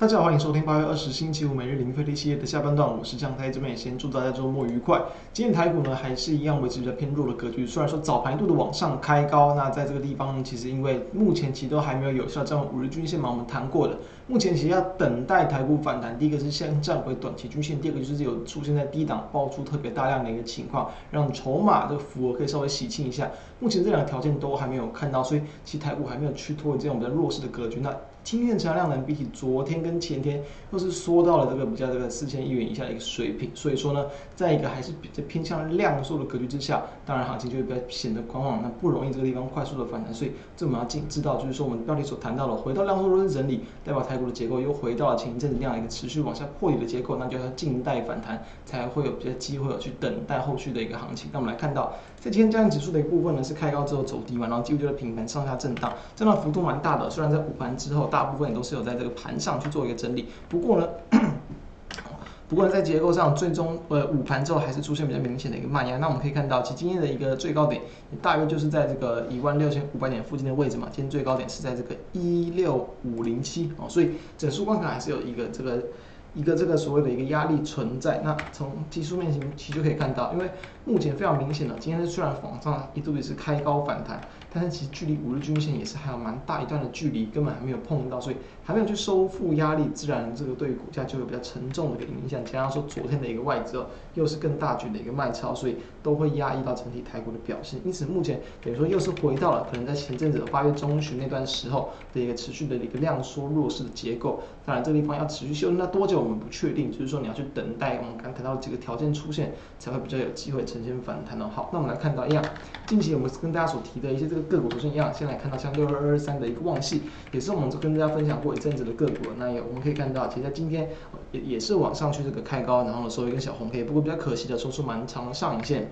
大家好，欢迎收听八月二十星期五每日零费力系列的下半段，我是江台这边也先祝大家周末愉快。今天台股呢还是一样维持比较偏弱的格局，虽然说早盘度的往上开高，那在这个地方呢，其实因为目前其实都还没有有效站稳五日均线嘛，我们谈过的，目前其实要等待台股反弹，第一个是先站回短期均线，第二个就是有出现在低档爆出特别大量的一个情况，让筹码这个符额可以稍微洗清一下。目前这两个条件都还没有看到，所以其实台股还没有去脱离这种比较弱势的格局。那今天的成交量呢，比起昨天跟前天，又是缩到了这个比较这个四千亿元以下的一个水平。所以说呢，在一个还是比较偏向量缩的格局之下，当然行情就会比较显得观望，那不容易这个地方快速的反弹。所以这我们要进知道，就是说我们标题所谈到的，回到量缩弱势整理，代表台股的结构又回到了前一阵子这样一个持续往下破底的结构，那就要静待反弹，才会有比较机会去等待后续的一个行情。那我们来看到，在今天加权指数的一部分呢，是开高之后走低嘛，然后几乎就是平盘上下震荡，震荡幅度蛮大的。虽然在午盘之后，大部分也都是有在这个盘上去做一个整理，不过呢，不过在结构上，最终呃午盘之后还是出现比较明显的一个慢压。那我们可以看到，其今天的一个最高点也，大约就是在这个一万六千五百点附近的位置嘛。今天最高点是在这个一六五零七哦，所以整数关卡还是有一个这个。一个这个所谓的一个压力存在，那从技术面型其实就可以看到，因为目前非常明显的，今天虽然往上一度也是开高反弹，但是其实距离五日均线也是还有蛮大一段的距离，根本还没有碰到，所以还没有去收复压力，自然这个对于股价就有比较沉重的一个影响。加上说昨天的一个外资，又是更大举的一个卖超，所以都会压抑到整体台股的表现。因此目前等于说又是回到了可能在前阵子八月中旬那段时候的一个持续的一个量缩弱势的结构。当然这个地方要持续修，那多久？我们不确定，就是说你要去等待我们刚谈到几个条件出现，才会比较有机会呈现反弹的。好，那我们来看到一样，近期我们跟大家所提的一些这个个股都是一样。先来看到像六二二三的一个旺系，也是我们跟大家分享过一阵子的个股。那也我们可以看到，其实在今天也也是往上去这个开高，然后收一根小红 K，不过比较可惜的收出蛮长的上影线。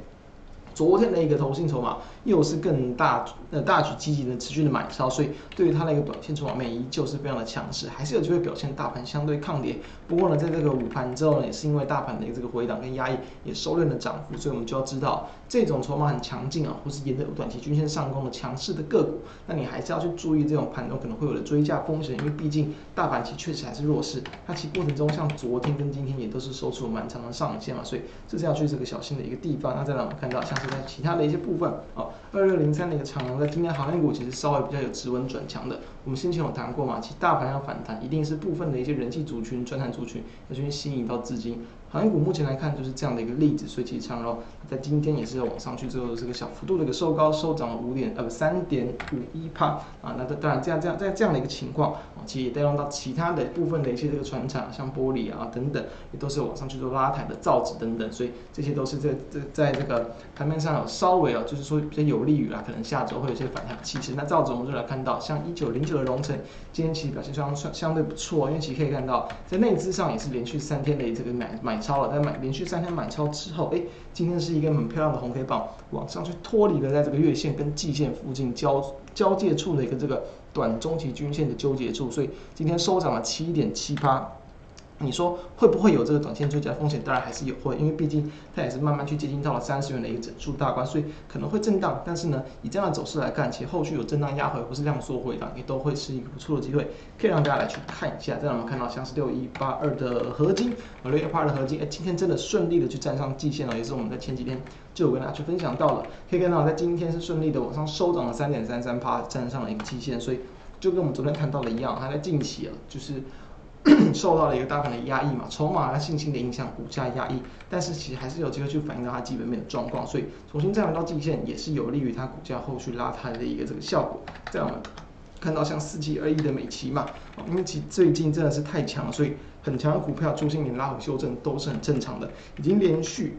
昨天的一个投信筹码又是更大呃大举积极的持续的买超，所以对于它的一个短线筹码面依旧是非常的强势，还是有机会表现大盘相对抗跌。不过呢，在这个午盘之后呢，也是因为大盘的一个这个回档跟压抑也收敛了涨幅，所以我们就要知道这种筹码很强劲啊，或是沿着短期均线上攻的强势的个股，那你还是要去注意这种盘中可能会有的追价风险，因为毕竟大盘其实确实还是弱势，它其过程中像昨天跟今天也都是收出了蛮长的上影线嘛，所以这是要去这个小心的一个地方。那再让我们看到像是。在其他的一些部分，哦，二六零三的一个长荣，在今天行业股其实稍微比较有止稳转强的。我们先前有谈过嘛，其实大盘要反弹，一定是部分的一些人气族群、传产族群要去吸引到资金。航运股目前来看就是这样的一个例子，所以其实长荣在今天也是要往上去之后，这个小幅度的一个收高，收涨了五点呃不三点五一帕啊。那当然这样这样在这样的一个情况，啊其实也带动到其他的部分的一些这个船厂，像玻璃啊等等，也都是往上去做拉抬的造纸等等，所以这些都是在在在这个盘面上有稍微啊，就是说比较有利于啊，可能下周会有一些反弹气势。那造纸我们就来看到，像一九零九和荣成，今天其实表现相相相对不错，因为其实可以看到在内资上也是连续三天的这个买买超了，但买连续三天买超之后，哎，今天是一个很漂亮的红黑棒，往上去脱离了在这个月线跟季线附近交交界处的一个这个短中期均线的纠结处，所以今天收涨了七点七八。你说会不会有这个短线追加风险？当然还是有会，因为毕竟它也是慢慢去接近到了三十元的一个整数大关，所以可能会震荡。但是呢，以这样的走势来看，其实后续有震荡压回或是量缩回档，也都会是一个不错的机会，可以让大家来去看一下。再让我们看到像是六一八二的合金，六一八二的合金，哎，今天真的顺利的去站上季线了，也是我们在前几天就有跟大家去分享到了，可以看到在今天是顺利的往上收涨了三点三三趴，站上了一个季线，所以就跟我们昨天看到的一样，它在近期啊，就是。受到了一个大盘的压抑嘛，筹码啊信心的影响，股价压抑，但是其实还是有机会去反映到它基本面的状况，所以重新再回到季线也是有利于它股价后续拉抬的一个这个效果。这样看到像四七二一的美琪嘛，因为其最近真的是太强了，所以很强的股票中心点拉回修正都是很正常的，已经连续。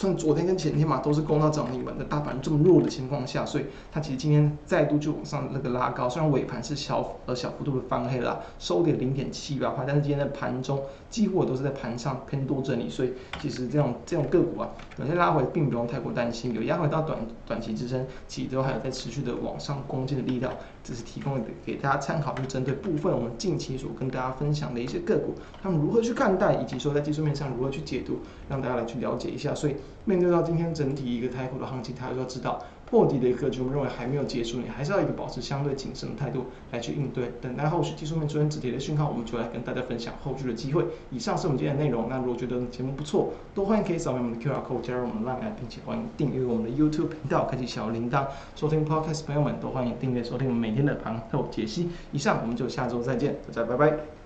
像昨天跟前天嘛，都是攻到涨停板的大盘这么弱的情况下，所以它其实今天再度就往上那个拉高，虽然尾盘是小呃小幅度的翻黑了，收点零点七八块，但是今天在盘中几乎都是在盘上偏多整理，所以其实这种这种个股啊，短线拉回并不用太过担心，有压回到短短期支撑，其实都还有在持续的往上攻击的力量，只是提供给大家参考，就针对部分我们近期所跟大家分享的一些个股，他们如何去看待，以及说在技术面上如何去解读，让大家来去了解一下，所以。面对到今天整体一个台股的行情，大家要知道，破底的一个格局，我们认为还没有结束，你还是要一个保持相对谨慎的态度来去应对，等待后续技术面出现止跌的讯号，我们就来跟大家分享后续的机会。以上是我们今天的内容，那如果觉得节目不错，都欢迎可以扫描我们的 QR code 加入我们的 LINE，并且欢迎订阅我们的 YouTube 频道，开启小铃铛，收听 Podcast 朋友们都欢迎订阅收听我们每天的盘后解析。以上，我们就下周再见，大家拜拜。